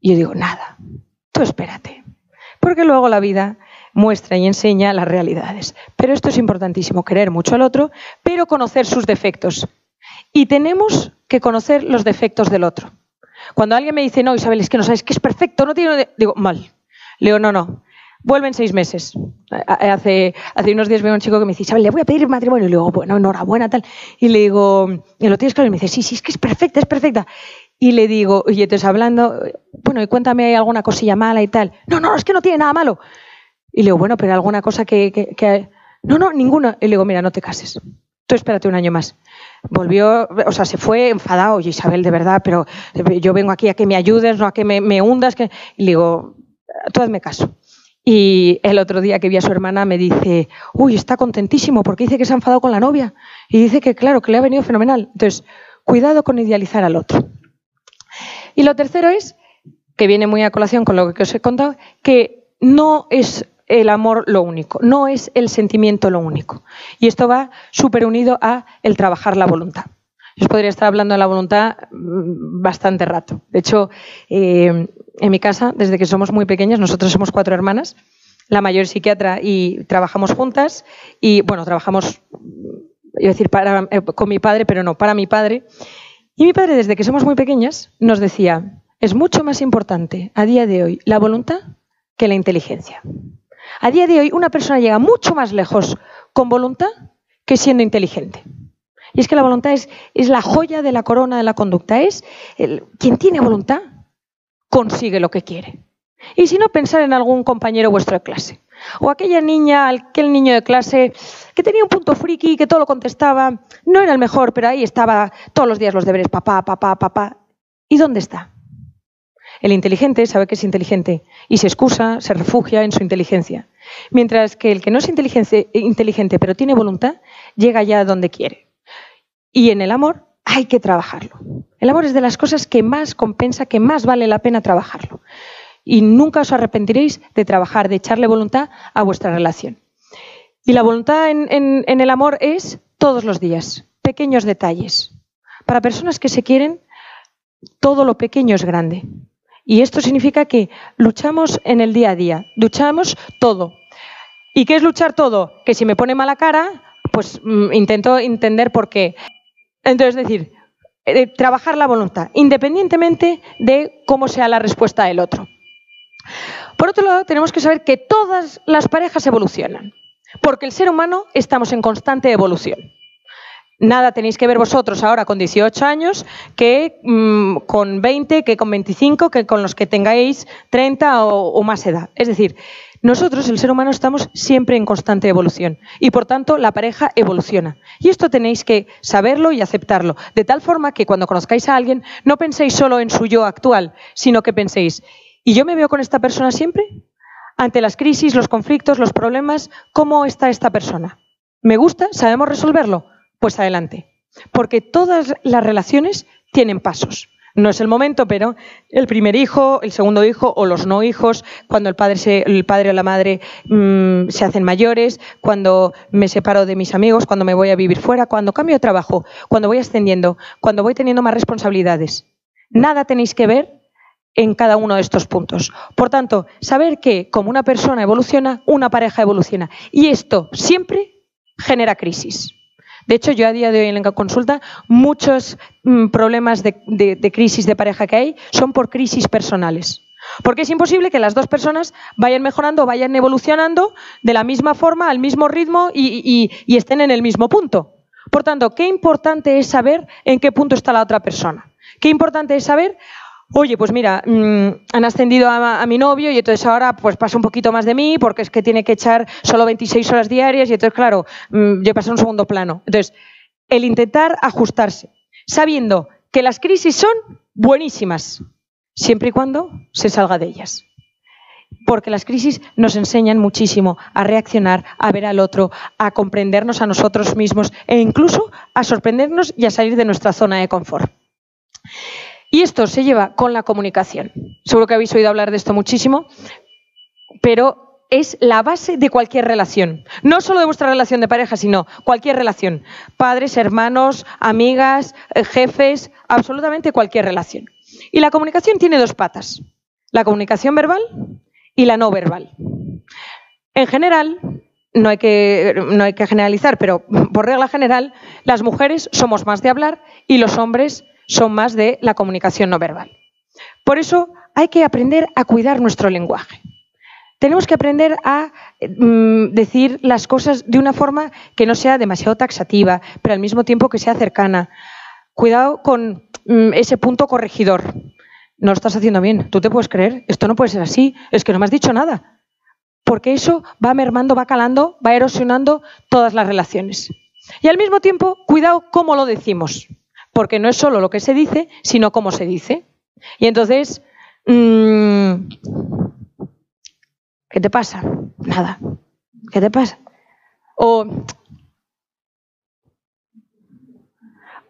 Y yo digo, nada. Tú espérate. Porque luego la vida muestra y enseña las realidades. Pero esto es importantísimo, querer mucho al otro, pero conocer sus defectos. Y tenemos que conocer los defectos del otro. Cuando alguien me dice, no, Isabel, es que no sabes que es perfecto, no tiene... Digo, mal. Le digo, no, no. Vuelven seis meses. Hace, hace unos días veo a un chico que me dice, Isabel, le voy a pedir matrimonio. Y le digo, bueno, enhorabuena, tal. Y le digo, ¿y lo tienes claro? Y me dice, sí, sí, es que es perfecta, es perfecta. Y le digo, oye, entonces hablando, bueno, y cuéntame hay alguna cosilla mala y tal. No, no, es que no tiene nada malo. Y le digo, bueno, pero alguna cosa que, que, No, no, ninguna. Y le digo, mira, no te cases. Tú espérate un año más. Volvió, o sea, se fue enfadado, oye Isabel, de verdad, pero yo vengo aquí a que me ayudes, no a que me, hundas. Que... Y le digo, tú hazme caso. Y el otro día que vi a su hermana me dice, uy, está contentísimo porque dice que se ha enfadado con la novia. Y dice que, claro, que le ha venido fenomenal. Entonces, cuidado con idealizar al otro. Y lo tercero es, que viene muy a colación con lo que os he contado, que no es el amor lo único, no es el sentimiento lo único. Y esto va súper unido a el trabajar la voluntad. Yo os podría estar hablando de la voluntad mm, bastante rato. De hecho, eh, en mi casa, desde que somos muy pequeñas, nosotros somos cuatro hermanas, la mayor psiquiatra y trabajamos juntas y, bueno, trabajamos, iba a decir, para, eh, con mi padre, pero no, para mi padre. Y mi padre, desde que somos muy pequeñas, nos decía, es mucho más importante a día de hoy la voluntad que la inteligencia. A día de hoy una persona llega mucho más lejos con voluntad que siendo inteligente. Y es que la voluntad es, la joya de la corona de la conducta. Es quien tiene voluntad consigue lo que quiere. Y si no, pensar en algún compañero vuestro de clase. O aquella niña, aquel niño de clase que tenía un punto friki, que todo lo contestaba, no era el mejor, pero ahí estaba todos los días los deberes, papá, papá, papá. ¿Y dónde está? El inteligente sabe que es inteligente y se excusa, se refugia en su inteligencia. Mientras que el que no es inteligente, pero tiene voluntad, llega ya donde quiere. Y en el amor hay que trabajarlo. El amor es de las cosas que más compensa, que más vale la pena trabajarlo. Y nunca os arrepentiréis de trabajar, de echarle voluntad a vuestra relación. Y la voluntad en el amor es todos los días, pequeños detalles. Para personas que se quieren, todo lo pequeño es grande. Y esto significa que luchamos en el día a día, luchamos todo. ¿Y qué es luchar todo? Que si me pone mala cara, pues mm, intento entender por qué. Entonces, es decir, eh, trabajar la voluntad, independientemente de cómo sea la respuesta del otro. Por otro lado, tenemos que saber que todas las parejas evolucionan, porque el ser humano estamos en constante evolución. Nada tenéis que ver vosotros ahora con 18 años que mm, con 20, que con 25, que con los que tengáis 30 o, más edad. Es decir, nosotros, el ser humano, estamos siempre en constante evolución y por tanto la pareja evoluciona. Y esto tenéis que saberlo y aceptarlo, de tal forma que cuando conozcáis a alguien no penséis solo en su yo actual, sino que penséis, ¿y yo me veo con esta persona siempre? Ante las crisis, los conflictos, los problemas, ¿cómo está esta persona? ¿Me gusta? ¿Sabemos resolverlo? Pues adelante. Porque todas las relaciones tienen pasos. no es el momento, pero el primer hijo, el segundo hijo o los no hijos, cuando el padre, se, el padre o la madre mm, se hacen mayores, cuando me separo de mis amigos, cuando me voy a vivir fuera, cuando cambio de trabajo, cuando voy ascendiendo, cuando voy teniendo más responsabilidades. Nada tenéis que ver en cada uno de estos puntos. Por tanto, saber que como una persona evoluciona, una pareja evoluciona. Y esto siempre genera crisis. De hecho, yo a día de hoy en la consulta, muchos mm, problemas de, de crisis de pareja que hay son por crisis personales. Porque es imposible que las dos personas vayan mejorando, vayan evolucionando de la misma forma, al mismo ritmo y, y, estén en el mismo punto. Por tanto, qué importante es saber en qué punto está la otra persona. Qué importante es saber Oye, pues mira, mm, han ascendido a, mi novio y entonces ahora pues pasa un poquito más de mí porque es que tiene que echar solo 26 horas diarias y entonces, claro, mm, yo paso a un segundo plano. Entonces, el intentar ajustarse, sabiendo que las crisis son buenísimas, siempre y cuando se salga de ellas. Porque las crisis nos enseñan muchísimo a reaccionar, a ver al otro, a comprendernos a nosotros mismos e incluso a sorprendernos y a salir de nuestra zona de confort. Y esto se lleva con la comunicación. Seguro que habéis oído hablar de esto muchísimo, pero es la base de cualquier relación. No solo de vuestra relación de pareja, sino cualquier relación. Padres, hermanos, amigas, eh, jefes, absolutamente cualquier relación. Y la comunicación tiene dos patas. La comunicación verbal y la no verbal. En general, no hay, que, no hay que generalizar, pero por regla general, las mujeres somos más de hablar y los hombres son más de la comunicación no verbal. Por eso hay que aprender a cuidar nuestro lenguaje. Tenemos que aprender a mm, decir las cosas de una forma que no sea demasiado taxativa, pero al mismo tiempo que sea cercana. Cuidado con mm, ese punto corregidor. No lo estás haciendo bien. ¿Tú te puedes creer? Esto no puede ser así. Es que no me has dicho nada. Porque eso va mermando, va calando, va erosionando todas las relaciones. Y al mismo tiempo, cuidado cómo lo decimos porque no es solo lo que se dice, sino cómo se dice. Y entonces, mm, ¿qué te pasa? Nada. ¿Qué te pasa? O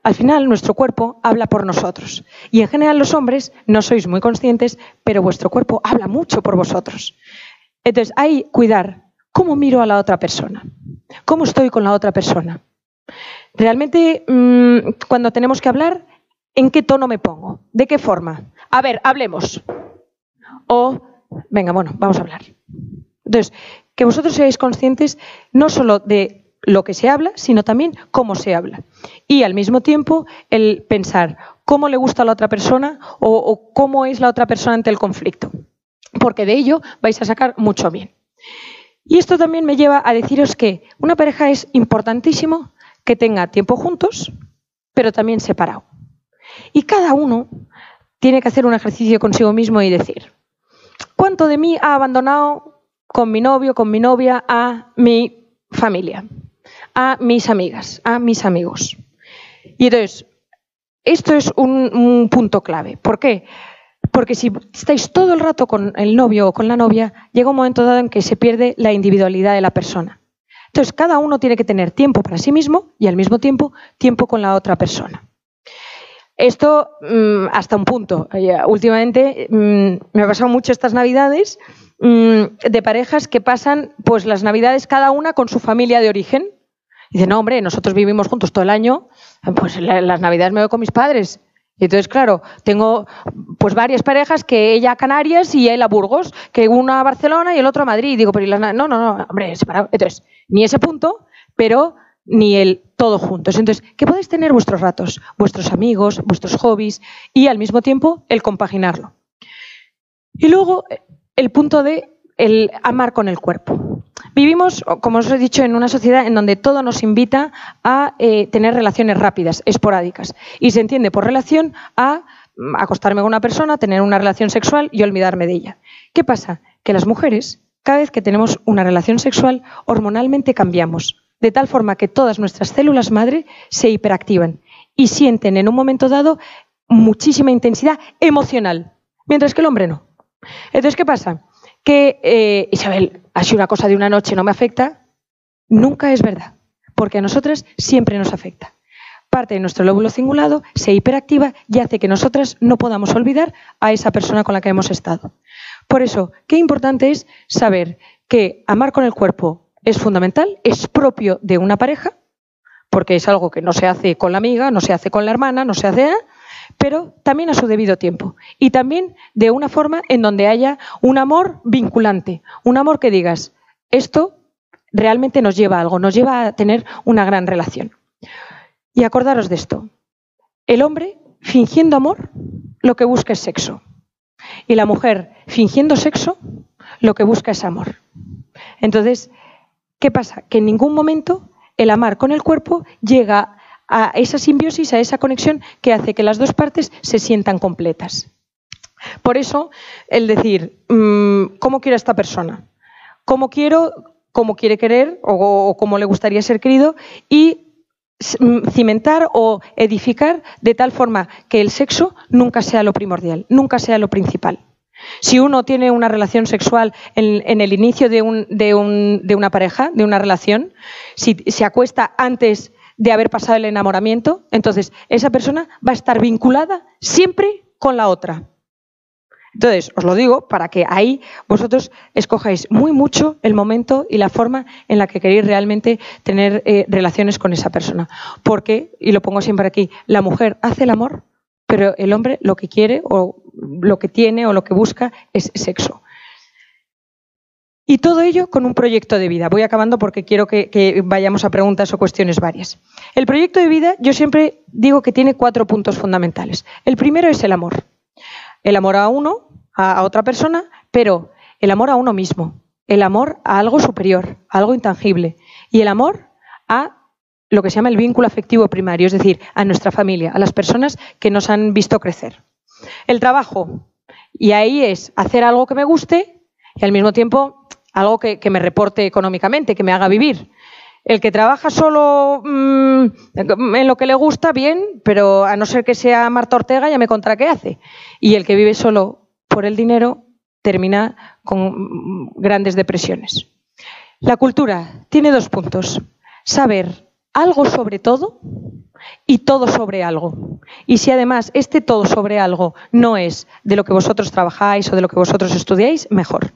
al final nuestro cuerpo habla por nosotros. Y en general los hombres no sois muy conscientes, pero vuestro cuerpo habla mucho por vosotros. Entonces, hay cuidar cómo miro a la otra persona, cómo estoy con la otra persona. Realmente, mm, cuando tenemos que hablar, ¿en qué tono me pongo? ¿De qué forma? A ver, hablemos. O, venga, bueno, vamos a hablar. Entonces, que vosotros seáis conscientes no solo de lo que se habla, sino también cómo se habla. Y al mismo tiempo, el pensar cómo le gusta a la otra persona o, o cómo es la otra persona ante el conflicto. Porque de ello vais a sacar mucho bien. Y esto también me lleva a deciros que una pareja es importantísimo que tenga tiempo juntos, pero también separado. Y cada uno tiene que hacer un ejercicio consigo mismo y decir, ¿cuánto de mí ha abandonado con mi novio, con mi novia, a mi familia, a mis amigas, a mis amigos? Y entonces, esto es un, un punto clave. ¿Por qué? Porque si estáis todo el rato con el novio o con la novia, llega un momento dado en que se pierde la individualidad de la persona. Entonces, cada uno tiene que tener tiempo para sí mismo y al mismo tiempo tiempo con la otra persona. Esto mm, hasta un punto. Últimamente mm, me ha pasado mucho estas navidades mm, de parejas que pasan pues las navidades cada una con su familia de origen. Y dicen, no, hombre, nosotros vivimos juntos todo el año, pues las navidades me voy con mis padres. Y entonces, claro, tengo pues varias parejas que ella a Canarias y él a Burgos, que una a Barcelona y el otro a Madrid. Y digo, pero no, no, no, hombre, separado. Entonces, ni ese punto, pero ni el todo juntos. Entonces, que podéis tener vuestros ratos, vuestros amigos, vuestros hobbies y al mismo tiempo el compaginarlo. Y luego el punto de el amar con el cuerpo. Vivimos, como os he dicho, en una sociedad en donde todo nos invita a eh, tener relaciones rápidas, esporádicas. Y se entiende por relación a mm, acostarme con una persona, tener una relación sexual y olvidarme de ella. ¿Qué pasa? Que las mujeres, cada vez que tenemos una relación sexual, hormonalmente cambiamos, de tal forma que todas nuestras células madre se hiperactivan y sienten en un momento dado muchísima intensidad emocional, mientras que el hombre no. Entonces, ¿qué pasa? Que eh, Isabel, sido una cosa de una noche, no me afecta, nunca es verdad, porque a nosotras siempre nos afecta. parte de nuestro lóbulo cingulado se hiperactiva y hace que nosotras no podamos olvidar a esa persona con la que hemos estado. Por eso, qué importante es saber que amar con el cuerpo es fundamental, es propio de una pareja, porque es algo que no se hace con la amiga, no se hace con la hermana, no se hace, pero también a su debido tiempo. Y también de una forma en donde haya un amor vinculante, un amor que digas, esto realmente nos lleva a algo, nos lleva a tener una gran relación. Y acordaros de esto, el hombre fingiendo amor lo que busca es sexo. Y la mujer fingiendo sexo lo que busca es amor. Entonces, ¿qué pasa? Que en ningún momento el amar con el cuerpo llega a esa simbiosis, a esa conexión que hace que las dos partes se sientan completas. Por eso, el decir, mm, ¿cómo quiero a esta persona? ¿Cómo quiero, cómo quiere querer o, cómo le gustaría ser querido? Y mm, cimentar o edificar de tal forma que el sexo nunca sea lo primordial, nunca sea lo principal. Si uno tiene una relación sexual en, el inicio de, una pareja, de una relación, si se acuesta antes de haber pasado el enamoramiento, entonces esa persona va a estar vinculada siempre con la otra. Entonces, os lo digo para que ahí vosotros escojáis muy mucho el momento y la forma en la que queréis realmente tener eh, relaciones con esa persona. Porque, y lo pongo siempre aquí, la mujer hace el amor, pero el hombre lo que quiere o lo que tiene o lo que busca es sexo. Y todo ello con un proyecto de vida. Voy acabando porque quiero que, vayamos a preguntas o cuestiones varias. El proyecto de vida yo siempre digo que tiene cuatro puntos fundamentales. El primero es el amor. El amor a uno, a, otra persona, pero el amor a uno mismo. El amor a algo superior, a algo intangible. Y el amor a lo que se llama el vínculo afectivo primario, es decir, a nuestra familia, a las personas que nos han visto crecer. El trabajo. Y ahí es hacer algo que me guste y al mismo tiempo algo que, me reporte económicamente, que me haga vivir. El que trabaja solo mm, en lo que le gusta, bien, pero a no ser que sea Marta Ortega, ya me contra qué hace. Y el que vive solo por el dinero termina con grandes depresiones. La cultura tiene dos puntos. Saber algo sobre todo y todo sobre algo. Y si además este todo sobre algo no es de lo que vosotros trabajáis o de lo que vosotros estudiáis, mejor.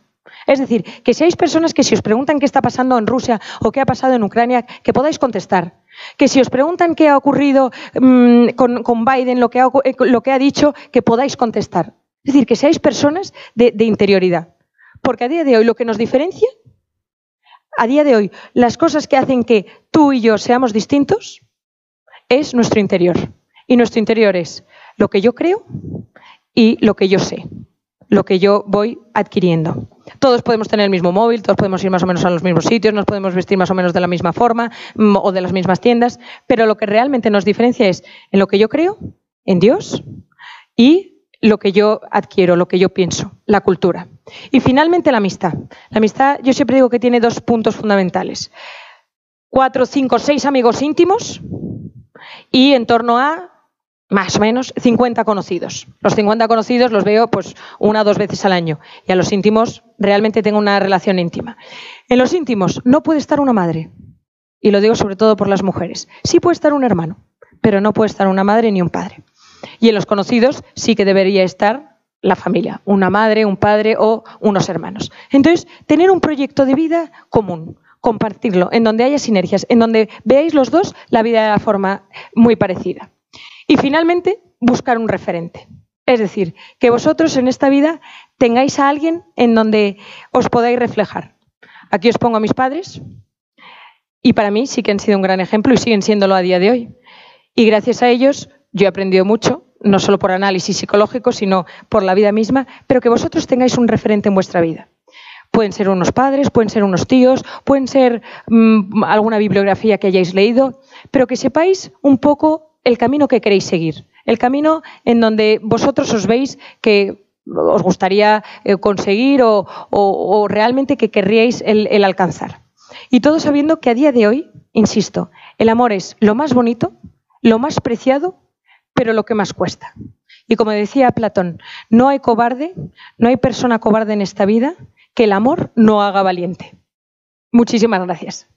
Es decir, que seáis personas que si os preguntan qué está pasando en Rusia o qué ha pasado en Ucrania, que podáis contestar. Que si os preguntan qué ha ocurrido mm, con, Biden, lo que, ha, eh, lo que, ha, dicho, que podáis contestar. Es decir, que seáis personas de interioridad. Porque a día de hoy lo que nos diferencia, a día de hoy, las cosas que hacen que tú y yo seamos distintos, es nuestro interior. Y nuestro interior es lo que yo creo y lo que yo sé, lo que yo voy adquiriendo. Todos podemos tener el mismo móvil, todos podemos ir más o menos a los mismos sitios, nos podemos vestir más o menos de la misma forma mm, o de las mismas tiendas, pero lo que realmente nos diferencia es en lo que yo creo, en Dios y lo que yo adquiero, lo que yo pienso, la cultura. Y finalmente la amistad. La amistad yo siempre digo que tiene dos puntos fundamentales. Cuatro, cinco, seis amigos íntimos y en torno a más o menos 50 conocidos. Los 50 conocidos los veo pues una o dos veces al año y a los íntimos realmente tengo una relación íntima. En los íntimos no puede estar una madre y lo digo sobre todo por las mujeres. Sí puede estar un hermano, pero no puede estar una madre ni un padre. Y en los conocidos sí que debería estar la familia, una madre, un padre o unos hermanos. Entonces, tener un proyecto de vida común, compartirlo, en donde haya sinergias, en donde veáis los dos la vida de la forma muy parecida. Y finalmente, buscar un referente. Es decir, que vosotros en esta vida tengáis a alguien en donde os podáis reflejar. Aquí os pongo a mis padres y para mí sí que han sido un gran ejemplo y siguen siéndolo a día de hoy. Y gracias a ellos yo he aprendido mucho, no solo por análisis psicológico, sino por la vida misma, pero que vosotros tengáis un referente en vuestra vida. Pueden ser unos padres, pueden ser unos tíos, pueden ser mm, alguna bibliografía que hayáis leído, pero que sepáis un poco el camino que queréis seguir, el camino en donde vosotros os veis que os gustaría eh, conseguir o, realmente que querríais el alcanzar. Y todo sabiendo que a día de hoy, insisto, el amor es lo más bonito, lo más preciado, pero lo que más cuesta. Y como decía Platón, no hay cobarde, no hay persona cobarde en esta vida que el amor no haga valiente. Muchísimas gracias.